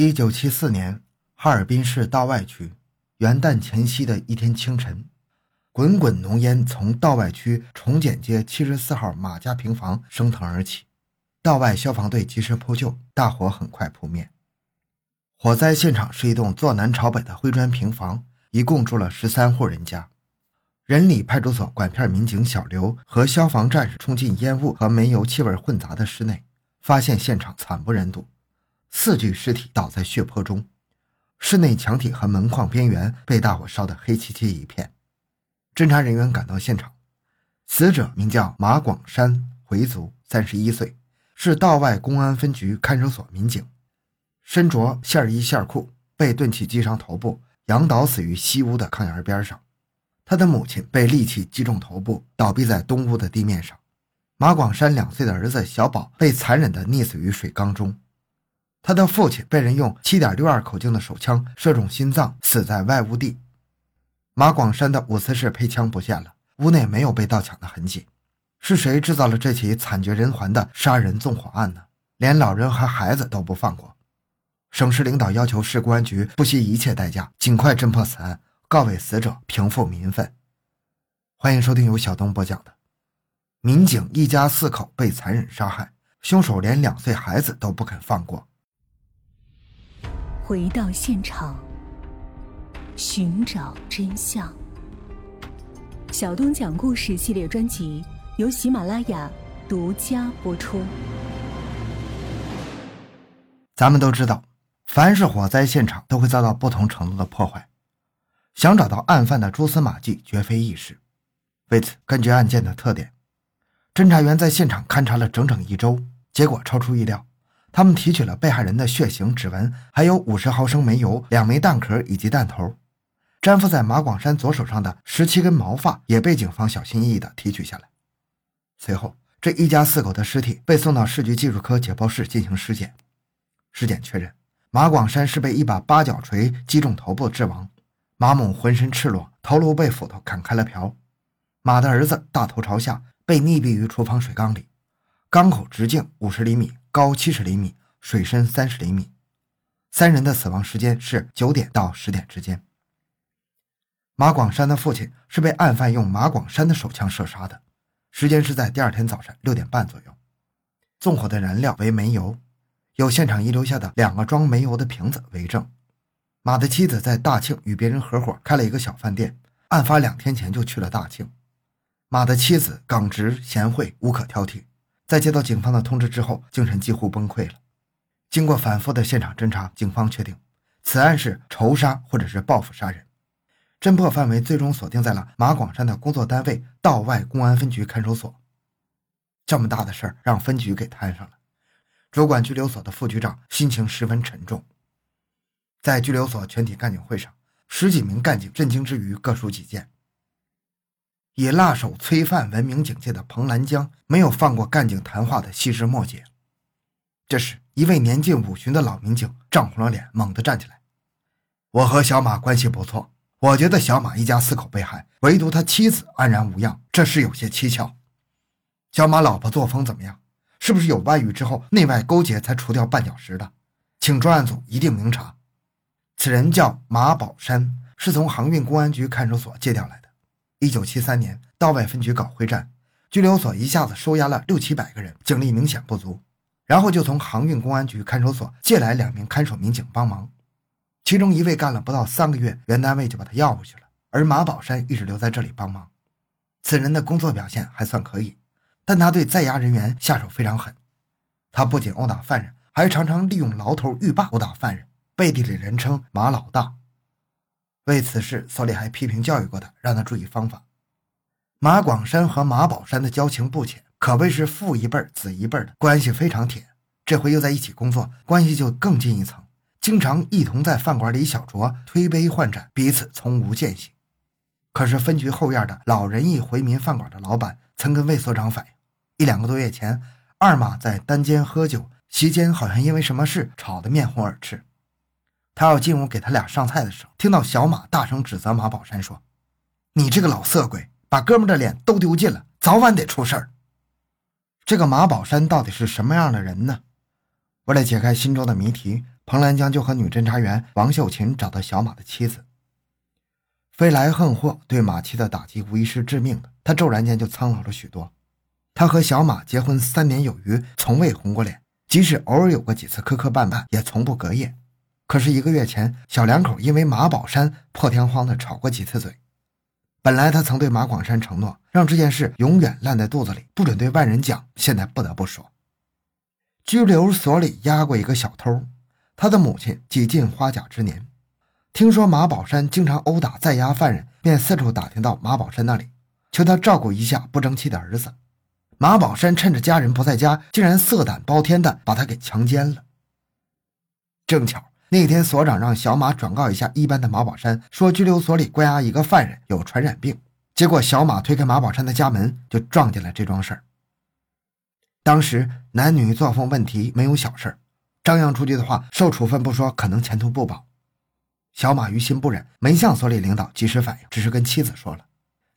一九七四年，哈尔滨市道外区元旦前夕的一天清晨，滚滚浓烟从道外区重简街七十四号马家平房升腾而起。道外消防队及时扑救，大火很快扑灭。火灾现场是一栋坐南朝北的灰砖平房，一共住了十三户人家。仁里派出所管片民警小刘和消防战士冲进烟雾和煤油气味混杂的室内，发现现场惨不忍睹。四具尸体倒在血泊中，室内墙体和门框边缘被大火烧得黑漆漆一片。侦查人员赶到现场，死者名叫马广山，回族，三十一岁，是道外公安分局看守所民警，身着线衣线裤，被钝器击伤头部，仰倒死于西屋的炕沿边上。他的母亲被利器击中头部，倒闭在东屋的地面上。马广山两岁的儿子小宝被残忍地溺死于水缸中。他的父亲被人用7.62口径的手枪射中心脏，死在外屋地。马广山的五四式配枪不见了，屋内没有被盗抢的痕迹。是谁制造了这起惨绝人寰的杀人纵火案呢？连老人和孩子都不放过。省市领导要求市公安局不惜一切代价，尽快侦破此案，告慰死者，平复民愤。欢迎收听由小东播讲的：民警一家四口被残忍杀害，凶手连两岁孩子都不肯放过。回到现场，寻找真相。小东讲故事系列专辑由喜马拉雅独家播出。咱们都知道，凡是火灾现场都会遭到不同程度的破坏，想找到案犯的蛛丝马迹绝非易事。为此，根据案件的特点，侦查员在现场勘察了整整一周，结果超出意料。他们提取了被害人的血型、指纹，还有五十毫升煤油、两枚弹壳以及弹头。粘附在马广山左手上的十七根毛发也被警方小心翼翼地提取下来。随后，这一家四口的尸体被送到市局技术科解剖室进行尸检。尸检确认，马广山是被一把八角锤击中头部致亡。马某浑身赤裸，头颅被斧头砍开了瓢。马的儿子大头朝下，被溺毙于厨房水缸里，缸口直径五十厘米。高七十厘米，水深三十厘米。三人的死亡时间是九点到十点之间。马广山的父亲是被案犯用马广山的手枪射杀的，时间是在第二天早晨六点半左右。纵火的燃料为煤油，有现场遗留下的两个装煤油的瓶子为证。马的妻子在大庆与别人合伙开了一个小饭店，案发两天前就去了大庆。马的妻子耿直贤惠，无可挑剔。在接到警方的通知之后，精神几乎崩溃了。经过反复的现场侦查，警方确定此案是仇杀或者是报复杀人。侦破范围最终锁定在了马广山的工作单位道外公安分局看守所。这么大的事儿让分局给摊上了，主管拘留所的副局长心情十分沉重。在拘留所全体干警会上，十几名干警震惊之余各抒己见。以辣手催饭闻名警界的彭兰江没有放过干警谈话的细枝末节。这时，一位年近五旬的老民警涨红了脸，猛地站起来：“我和小马关系不错，我觉得小马一家四口被害，唯独他妻子安然无恙，这事有些蹊跷。小马老婆作风怎么样？是不是有外遇之后内外勾结才除掉绊脚石的？请专案组一定明查。此人叫马宝山，是从航运公安局看守所借调来的。”一九七三年，道外分局搞会战，拘留所一下子收押了六七百个人，警力明显不足。然后就从航运公安局看守所借来两名看守民警帮忙，其中一位干了不到三个月，原单位就把他要回去了。而马宝山一直留在这里帮忙。此人的工作表现还算可以，但他对在押人员下手非常狠。他不仅殴打犯人，还常常利用牢头狱霸殴打犯人，背地里人称马老大。为此事，所里还批评教育过他，让他注意方法。马广山和马宝山的交情不浅，可谓是父一辈子一辈的关系非常铁。这回又在一起工作，关系就更进一层，经常一同在饭馆里小酌，推杯换盏，彼此从无间隙。可是分局后院的老人义回民饭馆的老板曾跟魏所长反映，一两个多月前，二马在单间喝酒，席间好像因为什么事吵得面红耳赤。他要进屋给他俩上菜的时候，听到小马大声指责马宝山说：“你这个老色鬼，把哥们的脸都丢尽了，早晚得出事儿。”这个马宝山到底是什么样的人呢？为了解开心中的谜题，彭兰江就和女侦查员王秀琴找到小马的妻子。飞来横祸对马七的打击无疑是致命的，他骤然间就苍老了许多。他和小马结婚三年有余，从未红过脸，即使偶尔有过几次磕磕绊绊，也从不隔夜。可是一个月前，小两口因为马宝山破天荒的吵过几次嘴。本来他曾对马广山承诺，让这件事永远烂在肚子里，不准对外人讲。现在不得不说，拘留所里压过一个小偷，他的母亲几近花甲之年，听说马宝山经常殴打在押犯人，便四处打听到马宝山那里，求他照顾一下不争气的儿子。马宝山趁着家人不在家，竟然色胆包天的把他给强奸了。正巧。那天，所长让小马转告一下一班的马宝山，说拘留所里关押一个犯人有传染病。结果，小马推开马宝山的家门，就撞见了这桩事儿。当时男女作风问题没有小事儿，张扬出去的话，受处分不说，可能前途不保。小马于心不忍，没向所里领导及时反映，只是跟妻子说了。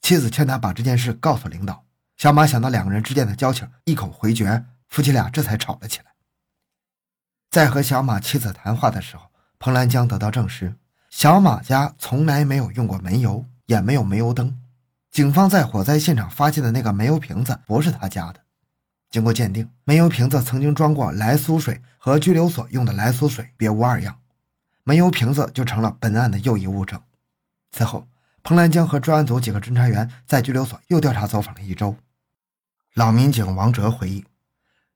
妻子劝他把这件事告诉领导。小马想到两个人之间的交情，一口回绝，夫妻俩这才吵了起来。在和小马妻子谈话的时候，彭兰江得到证实，小马家从来没有用过煤油，也没有煤油灯。警方在火灾现场发现的那个煤油瓶子不是他家的。经过鉴定，煤油瓶子曾经装过来苏水和拘留所用的来苏水，别无二样。煤油瓶子就成了本案的又一物证。此后，彭兰江和专案组几个侦查员在拘留所又调查走访了一周。老民警王哲回忆，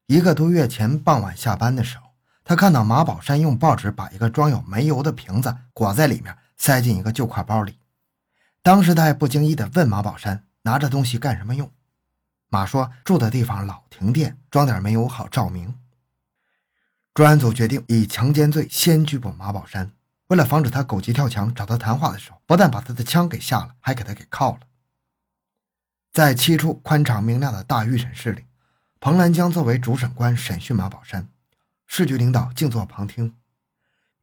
一个多月前傍晚下班的时候。他看到马宝山用报纸把一个装有煤油的瓶子裹在里面，塞进一个旧挎包里。当时他还不经意地问马宝山：“拿着东西干什么用？”马说：“住的地方老停电，装点煤油好照明。”专案组决定以强奸罪先拘捕马宝山。为了防止他狗急跳墙找他谈话的时候，不但把他的枪给下了，还给他给铐了。在七处宽敞明亮的大预审室里，彭兰江作为主审官审讯马宝山。市局领导静坐旁听，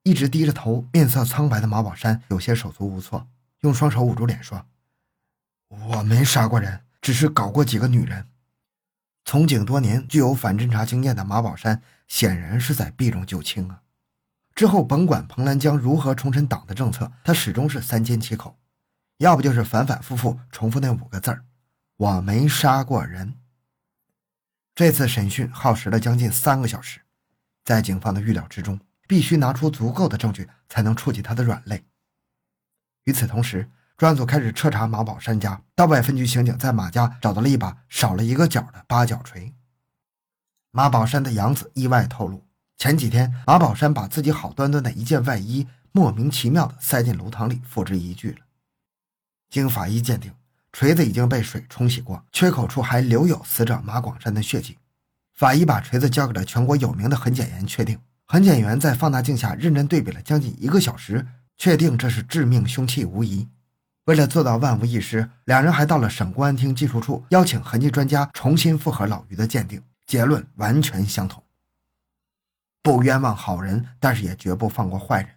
一直低着头、面色苍白的马宝山有些手足无措，用双手捂住脸说：“我没杀过人，只是搞过几个女人。”从警多年、具有反侦查经验的马宝山显然是在避重就轻啊。之后甭管彭兰江如何重申党的政策，他始终是三缄其口，要不就是反反复复重复那五个字儿：“我没杀过人。”这次审讯耗时了将近三个小时。在警方的预料之中，必须拿出足够的证据才能触及他的软肋。与此同时，专案组开始彻查马宝山家。道外分局刑警在马家找到了一把少了一个角的八角锤。马宝山的养子意外透露，前几天马宝山把自己好端端的一件外衣莫名其妙的塞进炉膛里，付之一炬了。经法医鉴定，锤子已经被水冲洗过，缺口处还留有死者马广山的血迹。法医把锤子交给了全国有名的痕检员，确定痕检员在放大镜下认真对比了将近一个小时，确定这是致命凶器无疑。为了做到万无一失，两人还到了省公安厅技术处，邀请痕迹专家重新复核老于的鉴定，结论完全相同。不冤枉好人，但是也绝不放过坏人。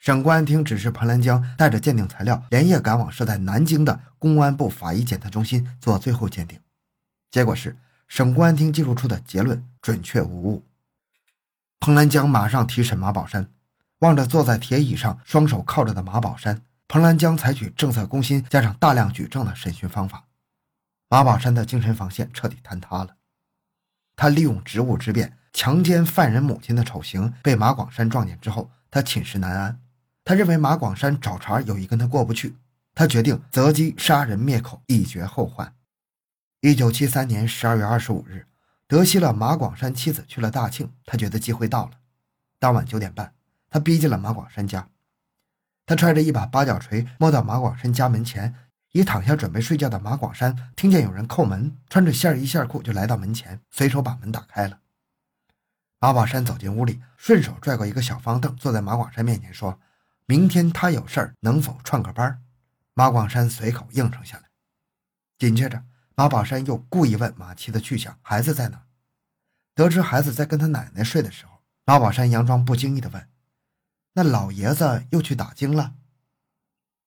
省公安厅指示彭兰江带着鉴定材料，连夜赶往设在南京的公安部法医检测中心做最后鉴定，结果是。省公安厅技术处的结论准确无误。彭兰江马上提审马宝山，望着坐在铁椅上双手靠着的马宝山，彭兰江采取政策攻心加上大量举证的审讯方法，马宝山的精神防线彻底坍塌了。他利用职务之便强奸犯人母亲的丑行被马广山撞见之后，他寝食难安。他认为马广山找茬有意跟他过不去，他决定择机杀人灭口，以绝后患。一九七三年十二月二十五日，德西了马广山妻子去了大庆，他觉得机会到了。当晚九点半，他逼近了马广山家，他揣着一把八角锤，摸到马广山家门前，已躺下准备睡觉的马广山听见有人叩门，穿着线衣线裤就来到门前，随手把门打开了。马广山走进屋里，顺手拽过一个小方凳，坐在马广山面前，说明天他有事儿，能否串个班？马广山随口应承下来，紧接着。马宝山又故意问马七的去向，孩子在哪？得知孩子在跟他奶奶睡的时候，马宝山佯装不经意的问：“那老爷子又去打更了？”“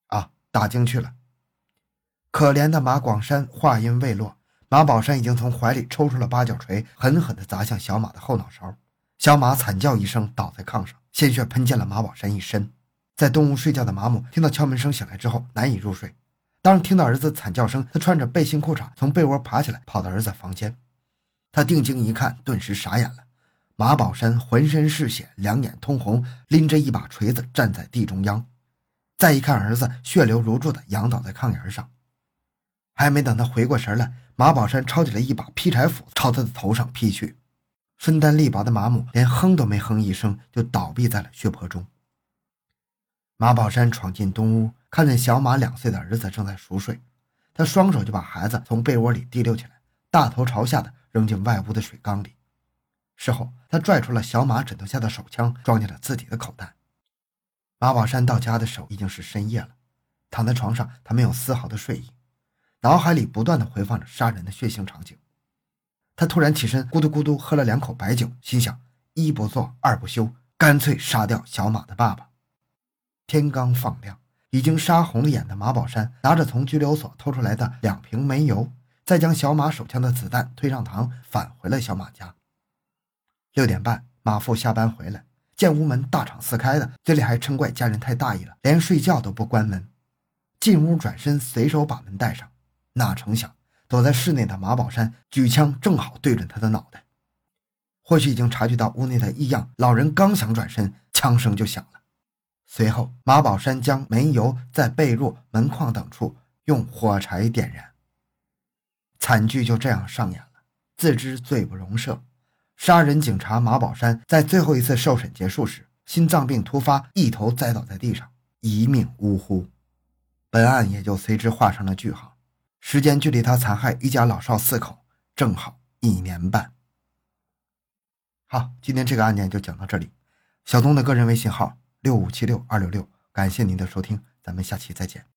啊，打更去了。”可怜的马广山话音未落，马宝山已经从怀里抽出了八角锤，狠狠地砸向小马的后脑勺。小马惨叫一声，倒在炕上，鲜血喷溅了马宝山一身。在东屋睡觉的马母听到敲门声醒来之后，难以入睡。当听到儿子惨叫声，他穿着背心裤衩从被窝爬起来，跑到儿子房间。他定睛一看，顿时傻眼了。马宝山浑身是血，两眼通红，拎着一把锤子站在地中央。再一看，儿子血流如注地仰倒在炕沿上。还没等他回过神来，马宝山抄起了一把劈柴斧，朝他的头上劈去。身单力薄的马母连哼都没哼一声，就倒闭在了血泊中。马宝山闯进东屋，看见小马两岁的儿子正在熟睡，他双手就把孩子从被窝里提溜起来，大头朝下的扔进外屋的水缸里。事后，他拽出了小马枕头下的手枪，装进了自己的口袋。马宝山到家的时候已经是深夜了，躺在床上，他没有丝毫的睡意，脑海里不断的回放着杀人的血腥场景。他突然起身，咕嘟咕嘟喝了两口白酒，心想：一不做二不休，干脆杀掉小马的爸爸。天刚放亮，已经杀红了眼的马宝山拿着从拘留所偷出来的两瓶煤油，再将小马手枪的子弹推上膛，返回了小马家。六点半，马父下班回来，见屋门大敞四开的，嘴里还嗔怪家人太大意了，连睡觉都不关门。进屋转身，随手把门带上，哪成想。躲在室内的马宝山举枪，正好对准他的脑袋。或许已经察觉到屋内的异样，老人刚想转身，枪声就响了。随后，马宝山将煤油在被褥、门框等处用火柴点燃。惨剧就这样上演了。自知罪不容赦，杀人警察马宝山在最后一次受审结束时，心脏病突发，一头栽倒在地上，一命呜呼。本案也就随之画上了句号。时间距离他残害一家老少四口正好一年半。好，今天这个案件就讲到这里。小东的个人微信号六五七六二六六，感谢您的收听，咱们下期再见。